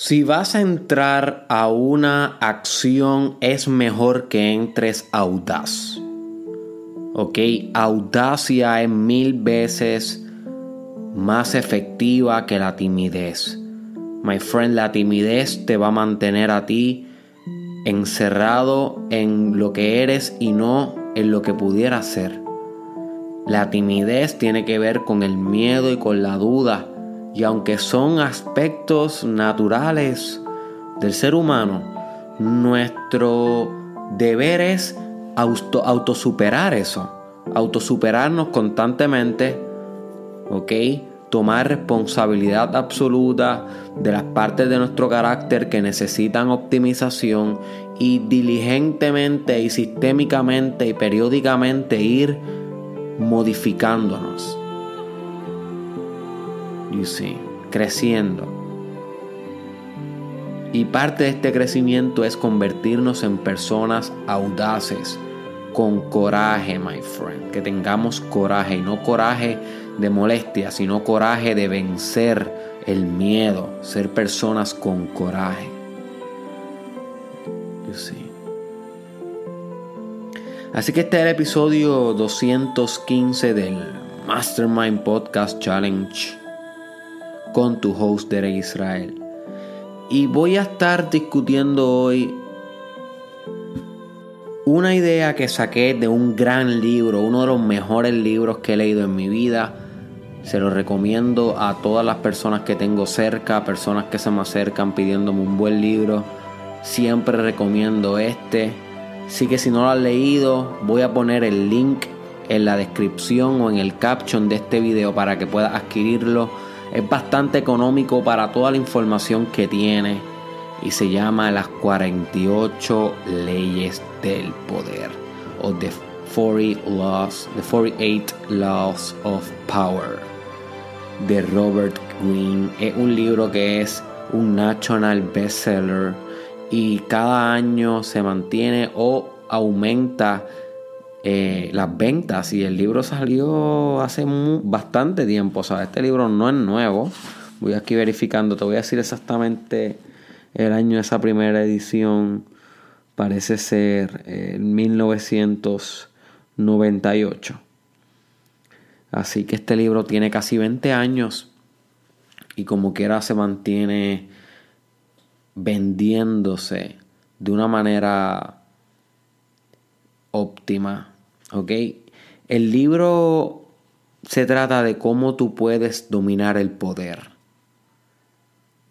Si vas a entrar a una acción, es mejor que entres audaz. ¿Ok? Audacia es mil veces más efectiva que la timidez. My friend, la timidez te va a mantener a ti encerrado en lo que eres y no en lo que pudiera ser. La timidez tiene que ver con el miedo y con la duda y aunque son aspectos naturales del ser humano, nuestro deber es auto, autosuperar eso, autosuperarnos constantemente, ¿ok? Tomar responsabilidad absoluta de las partes de nuestro carácter que necesitan optimización y diligentemente y sistémicamente y periódicamente ir modificándonos you see, creciendo. Y parte de este crecimiento es convertirnos en personas audaces, con coraje, my friend. Que tengamos coraje, y no coraje de molestia, sino coraje de vencer el miedo, ser personas con coraje. You see. Así que este es el episodio 215 del Mastermind Podcast Challenge con tu Israel. Y voy a estar discutiendo hoy una idea que saqué de un gran libro, uno de los mejores libros que he leído en mi vida. Se lo recomiendo a todas las personas que tengo cerca, personas que se me acercan pidiéndome un buen libro. Siempre recomiendo este. Así que si no lo has leído, voy a poner el link en la descripción o en el caption de este video para que puedas adquirirlo es bastante económico para toda la información que tiene y se llama Las 48 leyes del poder o The 40 Laws, The 48 Laws of Power de Robert Greene. Es un libro que es un national bestseller y cada año se mantiene o aumenta eh, las ventas y el libro salió hace bastante tiempo. O sea, este libro no es nuevo. Voy aquí verificando, te voy a decir exactamente el año de esa primera edición. Parece ser en 1998. Así que este libro tiene casi 20 años y como quiera se mantiene vendiéndose de una manera óptima. ¿Ok? El libro se trata de cómo tú puedes dominar el poder.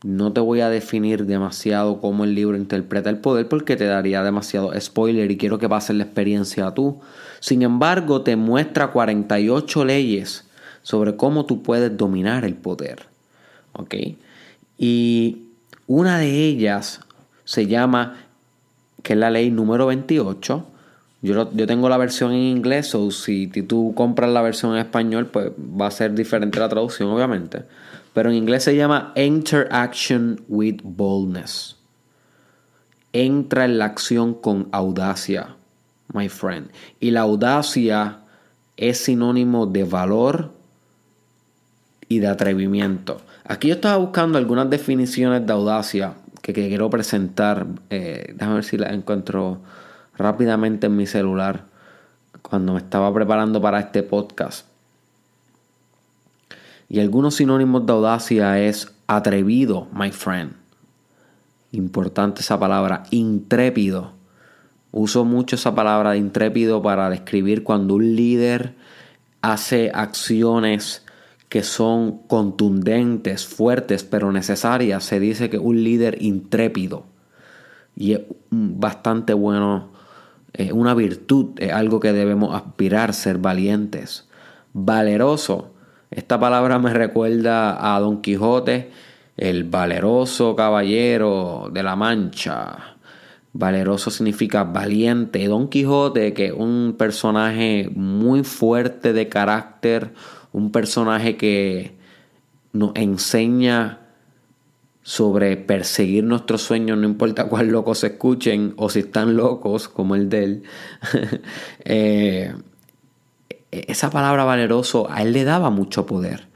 No te voy a definir demasiado cómo el libro interpreta el poder porque te daría demasiado spoiler y quiero que pases la experiencia a tú. Sin embargo, te muestra 48 leyes sobre cómo tú puedes dominar el poder. ¿Ok? Y una de ellas se llama, que es la ley número 28, yo, yo tengo la versión en inglés, o si tú compras la versión en español, pues va a ser diferente la traducción, obviamente. Pero en inglés se llama Interaction with Boldness. Entra en la acción con audacia, my friend. Y la audacia es sinónimo de valor y de atrevimiento. Aquí yo estaba buscando algunas definiciones de audacia que, quiero presentar. Eh, déjame ver si las encuentro rápidamente en mi celular cuando me estaba preparando para este podcast. Y algunos sinónimos de audacia es atrevido, my friend. Importante esa palabra, intrépido. Uso mucho esa palabra intrépido para describir cuando un líder hace acciones que son contundentes, fuertes, pero necesarias. Se dice que un líder intrépido. Y es bastante bueno es una virtud, es algo que debemos aspirar, ser valientes. Valeroso, esta palabra me recuerda a Don Quijote, el valeroso caballero de la Mancha. Valeroso significa valiente. Don Quijote, que es un personaje muy fuerte de carácter, un personaje que nos enseña sobre perseguir nuestros sueños, no importa cuál locos se escuchen o si están locos como el de él. Eh, esa palabra valeroso a él le daba mucho poder.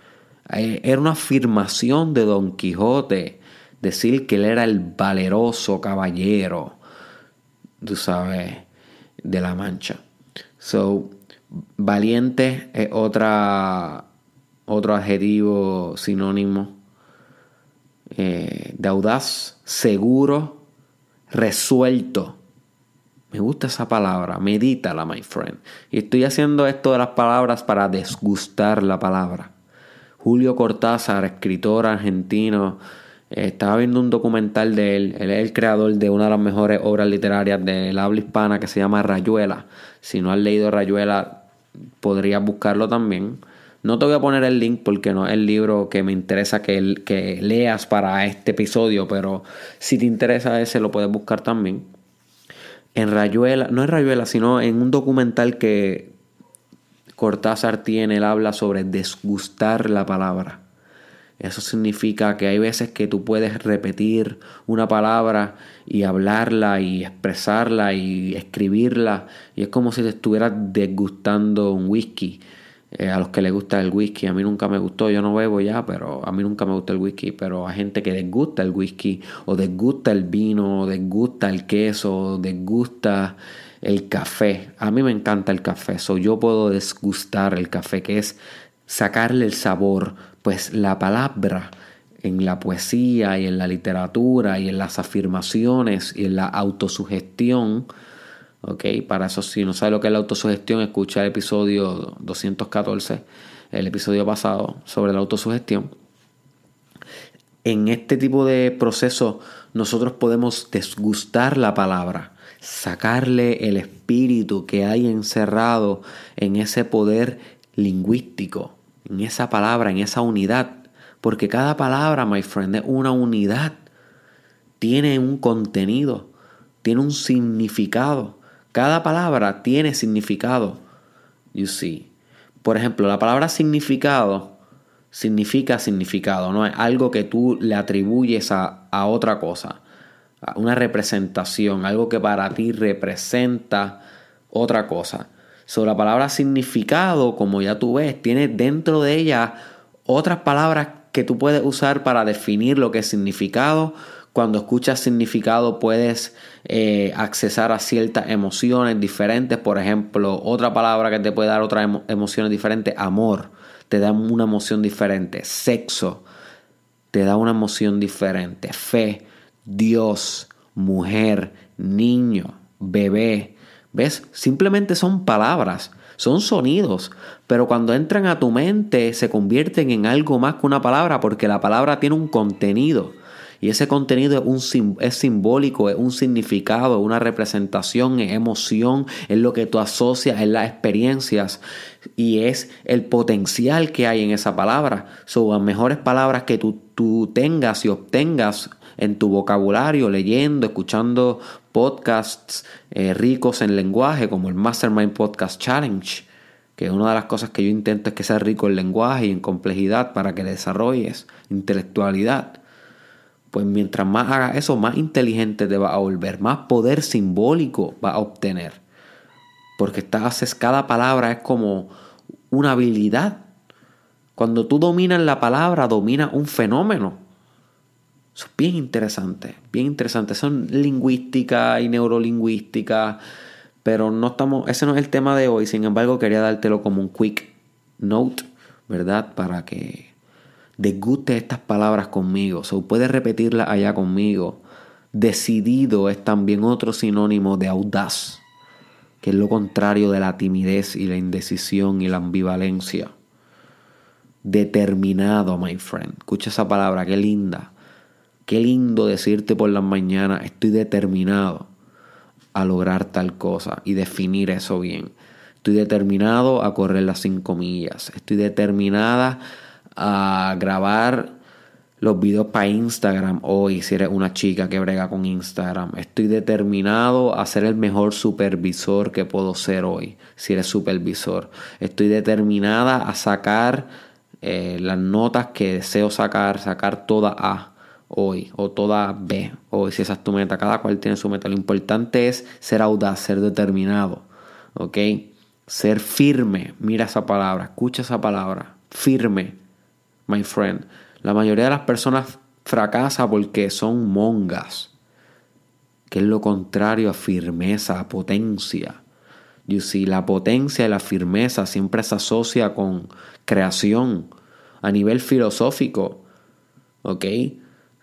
Eh, era una afirmación de Don Quijote decir que él era el valeroso caballero, tú sabes, de la mancha. So, valiente es otra, otro adjetivo sinónimo eh, de audaz, seguro, resuelto. Me gusta esa palabra, medítala, my friend. Y estoy haciendo esto de las palabras para desgustar la palabra. Julio Cortázar, escritor argentino, eh, estaba viendo un documental de él. Él es el creador de una de las mejores obras literarias del habla hispana que se llama Rayuela. Si no has leído Rayuela, podrías buscarlo también. No te voy a poner el link porque no es el libro que me interesa que, leas para este episodio, pero si te interesa ese lo puedes buscar también. En Rayuela, no en Rayuela, sino en un documental que Cortázar tiene, él habla sobre desgustar la palabra. Eso significa que hay veces que tú puedes repetir una palabra y hablarla y expresarla y escribirla y es como si te estuvieras desgustando un whisky eh, a los que les gusta el whisky. A mí nunca me gustó, yo no bebo ya, pero a mí nunca me gusta el whisky. Pero hay gente que desgusta el whisky, o desgusta el vino, o desgusta el queso, o desgusta el café. A mí me encanta el café, so yo puedo desgustar el café, que es sacarle el sabor. Pues la palabra en la poesía y en la literatura y en las afirmaciones y en la autosugestión ¿ok? Para eso, si no sabe lo que es la autosugestión, escucha el episodio 214, el episodio pasado sobre la autosugestión. En este tipo de proceso, nosotros podemos desgustar la palabra, sacarle el espíritu que hay encerrado en ese poder lingüístico, en esa palabra, en esa unidad. Porque cada palabra, my friend, es una unidad. Tiene un contenido, tiene un significado. Cada palabra tiene significado. You see. Por ejemplo, la palabra significado significa significado, no es algo que tú le atribuyes a, otra cosa, una representación, algo que para ti representa otra cosa. Sobre la palabra significado, como ya tú ves, tiene dentro de ella otras palabras que tú puedes usar para definir lo que es significado, cuando escuchas significado puedes eh, accesar a ciertas emociones diferentes. Por ejemplo, otra palabra que te puede dar otras emociones diferentes, amor, te da una emoción diferente. Sexo, te da una emoción diferente. Fe, Dios, mujer, niño, bebé. ¿Ves? Simplemente son palabras, son sonidos, pero cuando entran a tu mente se convierten en algo más que una palabra porque la palabra tiene un contenido. Y ese contenido es, un, es simbólico, es un significado, es una representación, es emoción, es lo que tú asocias, es las experiencias y es el potencial que hay en esa palabra. Son las mejores palabras que tú, tú tengas y obtengas en tu vocabulario, leyendo, escuchando podcasts eh, ricos en lenguaje, como el Mastermind Podcast Challenge, que una de las cosas que yo intento es que sea rico en lenguaje y en complejidad para que desarrolles intelectualidad pues mientras más hagas eso, más inteligente te va a volver, más poder simbólico va a obtener. Porque estás, cada palabra es como una habilidad. Cuando tú dominas la palabra, dominas un fenómeno. Eso es bien interesante, bien interesante. Son lingüística y neurolingüística, pero no estamos, ese no es el tema de hoy. Sin embargo, quería dártelo como un quick note, ¿verdad? Para que desguste estas palabras conmigo. So, puedes repetirlas allá conmigo. Decidido es también otro sinónimo de audaz, que es lo contrario de la timidez y la indecisión y la ambivalencia. Determinado, my friend. Escucha esa palabra, qué linda. Qué lindo decirte por las mañanas, estoy determinado a lograr tal cosa y definir eso bien. Estoy determinado a correr las cinco millas. Estoy determinada a grabar los videos para Instagram hoy, si eres una chica que brega con Instagram. Estoy determinado a ser el mejor supervisor que puedo ser hoy, si eres supervisor. Estoy determinada a sacar eh, las notas que deseo sacar, sacar toda A hoy o toda B hoy, si esa es tu meta. Cada cual tiene su meta. Lo importante es ser audaz, ser determinado, ¿ok? Ser firme. Mira esa palabra, escucha esa palabra, firme my friend. La mayoría de las personas fracasa porque son mongas, que es lo contrario a firmeza, a potencia. You see, la potencia y la firmeza siempre se asocia con creación a nivel filosófico, ¿ok?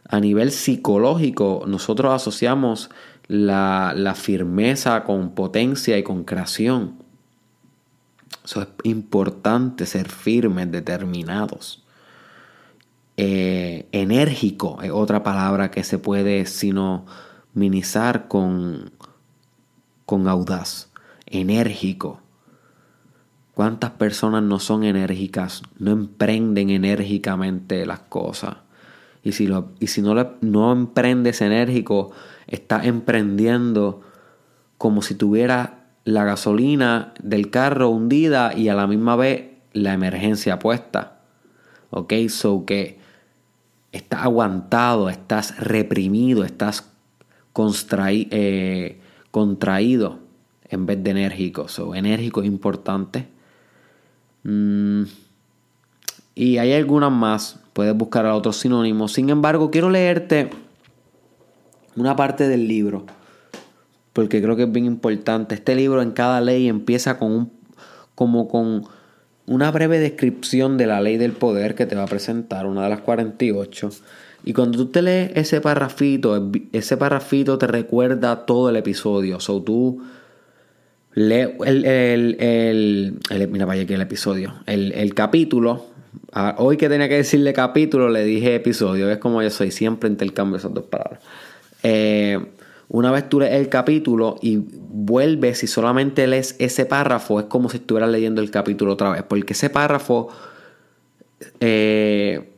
A nivel psicológico, nosotros asociamos la, la firmeza con potencia y con creación. Eso es importante ser firmes, determinados. Eh, enérgico es otra palabra que se puede sino minimizar con, con audaz. Enérgico. ¿Cuántas personas no son enérgicas? No emprenden enérgicamente las cosas. Y si, lo, y si no, no emprendes enérgico, estás emprendiendo como si tuviera la gasolina del carro hundida y a la misma vez la emergencia puesta. Ok, so que estás aguantado, estás reprimido, estás eh, contraído en vez de enérgico. So, enérgico es importante. Mm, y hay algunas más, puedes buscar otros sinónimos. Sin embargo, quiero leerte una parte del libro, porque creo que es bien importante. Este libro en cada ley empieza con un, como con una breve descripción de la ley del poder que te va a presentar, una de las 48. Y cuando tú te lees ese parrafito, ese parrafito te recuerda todo el episodio. So tú lees el, el, mira, vaya aquí el episodio, el, capítulo. Hoy que tenía que decirle capítulo, le dije episodio. Es como yo soy, siempre intercambio esas dos palabras. Eh, una vez tú lees el capítulo y vuelves y solamente lees ese párrafo, es como si estuvieras leyendo el capítulo otra vez. Porque ese párrafo eh,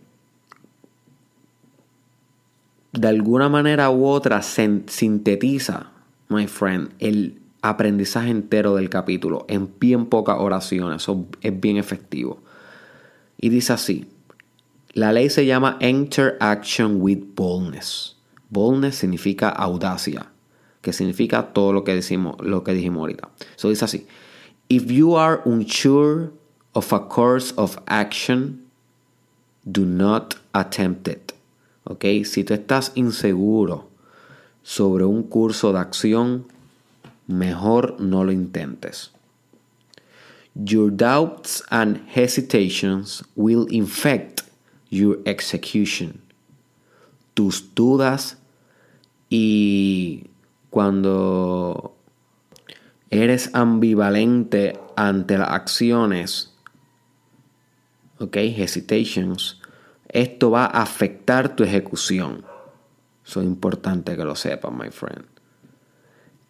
de alguna manera u otra sintetiza, my friend, el aprendizaje entero del capítulo en bien pocas oraciones. Eso es bien efectivo. Y dice así: La ley se llama Enter Action with Boldness. Boldness significa audacia, que significa todo lo que, decimos, lo que dijimos ahorita. So dice así: If you are unsure of a course of action, do not attempt it. ¿Ok? Si tú estás inseguro sobre un curso de acción, mejor no lo intentes. Your doubts and hesitations will infect your execution. Tus dudas y cuando eres ambivalente ante las acciones, ok, hesitations, esto va a afectar tu ejecución. Eso es importante que lo sepas, my friend.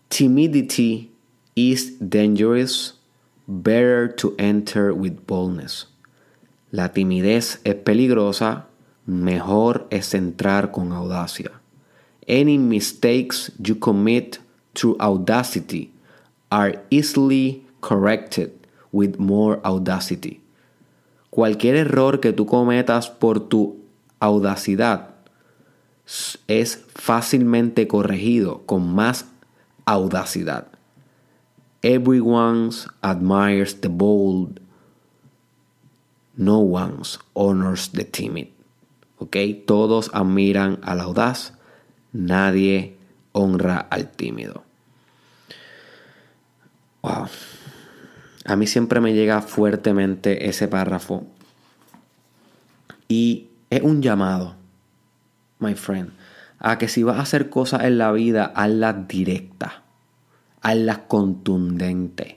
Timidity is dangerous. Better to enter with boldness. La timidez es peligrosa. Mejor es entrar con audacia. Any mistakes you commit through audacity are easily corrected with more audacity. Cualquier error que tú cometas por tu audacidad es fácilmente corregido con más audacidad. Everyone admires the bold. No one honors the timid. ¿Ok? Todos admiran al audaz. Nadie honra al tímido. Wow. A mí siempre me llega fuertemente ese párrafo. Y es un llamado, my friend, a que si vas a hacer cosas en la vida, hazlas directas, hazlas contundentes.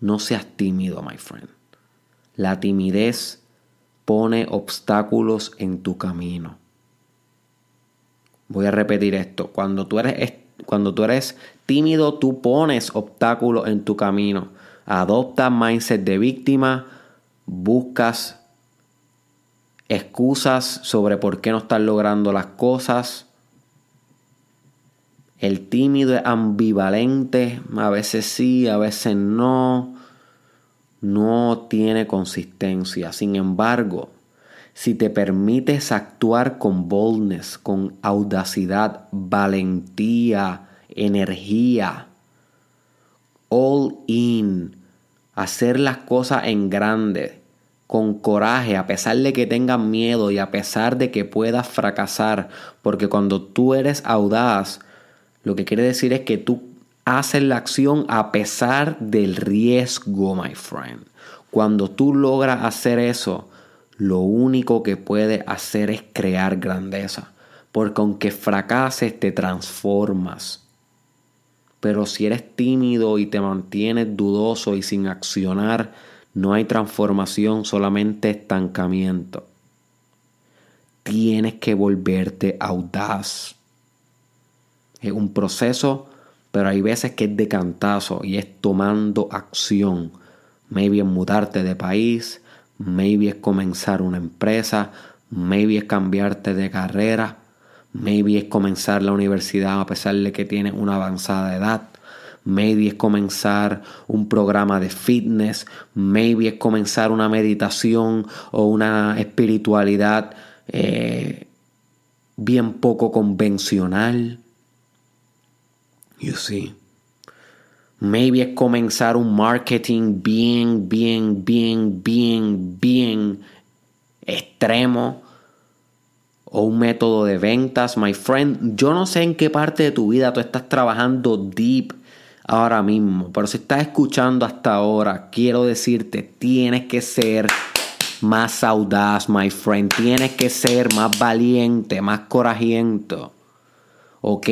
No seas tímido, my friend. La timidez pone obstáculos en tu camino. Voy a repetir esto. Cuando tú eres, cuando tú eres tímido, tú pones obstáculos en tu camino. Adoptas mindset de víctima, buscas excusas sobre por qué no estás logrando las cosas. El tímido es ambivalente, a veces sí, a veces no. No tiene consistencia. Sin embargo, si te permites actuar con boldness, con audacidad, valentía, energía, all in, hacer las cosas en grande, con coraje, a pesar de que tengas miedo y a pesar de que puedas fracasar, porque cuando tú eres audaz, lo que quiere decir es que tú haces la acción a pesar del riesgo, my friend. Cuando tú logras hacer eso, lo único que puedes hacer es crear grandeza, porque aunque fracases, te transformas. Pero si eres tímido y te mantienes dudoso y sin accionar, no hay transformación, solamente estancamiento. Tienes que volverte audaz. Es un proceso, pero hay veces que es de cantazo y es tomando acción. Maybe es mudarte de país, maybe es comenzar una empresa, maybe es cambiarte de carrera, maybe es comenzar la universidad a pesar de que tienes una avanzada edad maybe es comenzar un programa de fitness, maybe es comenzar una meditación o una espiritualidad eh, bien poco convencional. You see. Maybe es comenzar un marketing bien, bien, bien, bien, bien extremo o un método de ventas, my friend. Yo no sé en qué parte de tu vida tú estás trabajando deep ahora mismo. Pero si estás escuchando hasta ahora, quiero decirte, tienes que ser más audaz, my friend. Tienes que ser más valiente, más corajiento. ¿Ok?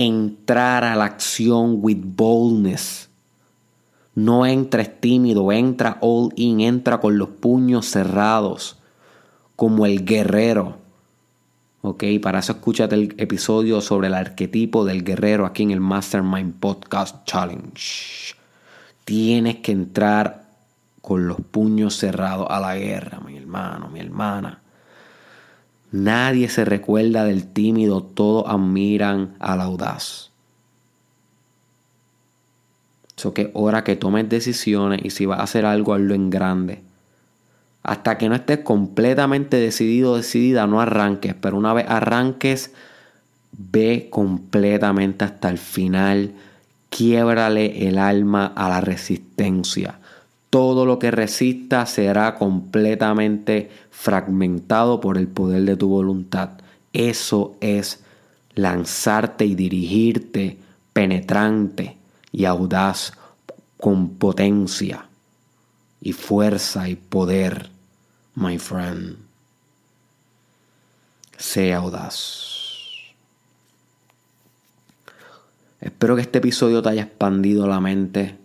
Entrar a la acción with boldness. No entres tímido, entra all in, entra con los puños cerrados, como el guerrero. Ok, para eso escúchate el episodio sobre el arquetipo del guerrero aquí en el Mastermind Podcast Challenge. Tienes que entrar con los puños cerrados a la guerra, mi hermano, mi hermana. Nadie se recuerda del tímido, todos admiran al audaz. Eso que hora que tomes decisiones y si vas a hacer algo, hazlo en grande. Hasta que no estés completamente decidido, decidida, no arranques. Pero una vez arranques, ve completamente hasta el final. Quiebrale el alma a la resistencia. Todo lo que resista será completamente fragmentado por el poder de tu voluntad. Eso es lanzarte y dirigirte penetrante y audaz con potencia y fuerza y poder, my friend. Sea audaz. Espero que este episodio te haya expandido la mente.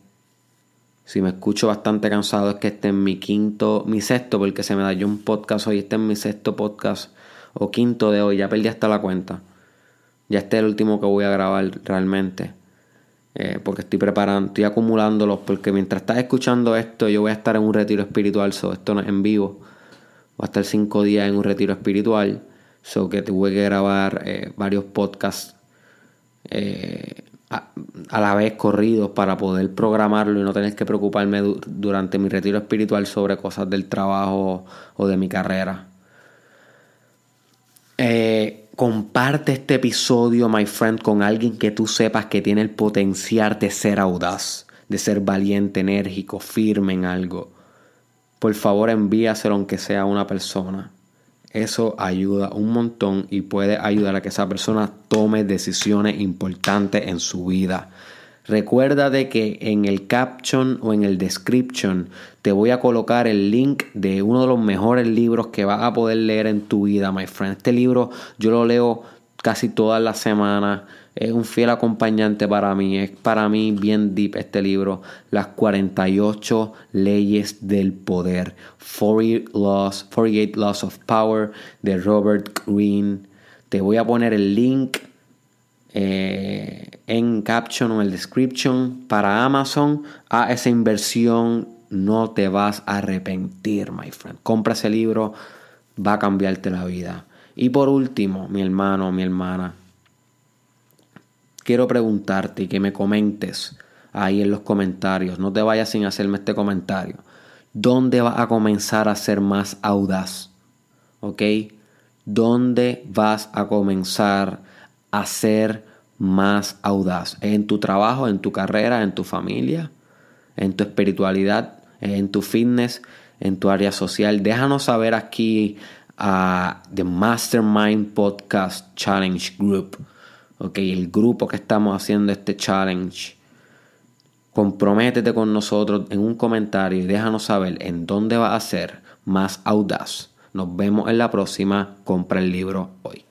Si me escucho bastante cansado es que este es mi quinto, mi sexto, porque se me da yo un podcast hoy. Este es mi sexto podcast o quinto de hoy. Ya perdí hasta la cuenta. Ya este es el último que voy a grabar realmente. Eh, porque estoy preparando, estoy acumulándolos, porque mientras estás escuchando esto, yo voy a estar en un retiro espiritual, so esto no es en vivo. Voy a estar cinco días en un retiro espiritual, so que tuve que grabar eh, varios podcasts eh, a, la vez corridos para poder programarlo y no tener que preocuparme durante mi retiro espiritual sobre cosas del trabajo o de mi carrera. Eh, Comparte este episodio, my friend, con alguien que tú sepas que tiene el potencial de ser audaz, de ser valiente, enérgico, firme en algo. Por favor, envíaselo aunque sea una persona. Eso ayuda un montón y puede ayudar a que esa persona tome decisiones importantes en su vida. Recuerda de que en el caption o en el description te voy a colocar el link de uno de los mejores libros que vas a poder leer en tu vida, my friend. Este libro yo lo leo casi todas las semanas. Es un fiel acompañante para mí. Es para mí bien deep este libro. Las 48 leyes del poder. 48 Laws, 48 Laws of Power de Robert Greene. Te voy a poner el link eh, en caption o en description para Amazon a esa inversión no te vas a arrepentir my friend compra ese libro va a cambiarte la vida y por último mi hermano mi hermana quiero preguntarte y que me comentes ahí en los comentarios no te vayas sin hacerme este comentario ¿dónde vas a comenzar a ser más audaz? ¿ok? ¿dónde vas a comenzar a ser más audaz en tu trabajo, en tu carrera, en tu familia, en tu espiritualidad, en tu fitness, en tu área social. Déjanos saber aquí a The Mastermind Podcast Challenge Group. Ok, el grupo que estamos haciendo este challenge. Comprométete con nosotros en un comentario y déjanos saber en dónde va a ser más audaz. Nos vemos en la próxima. Compra el libro hoy.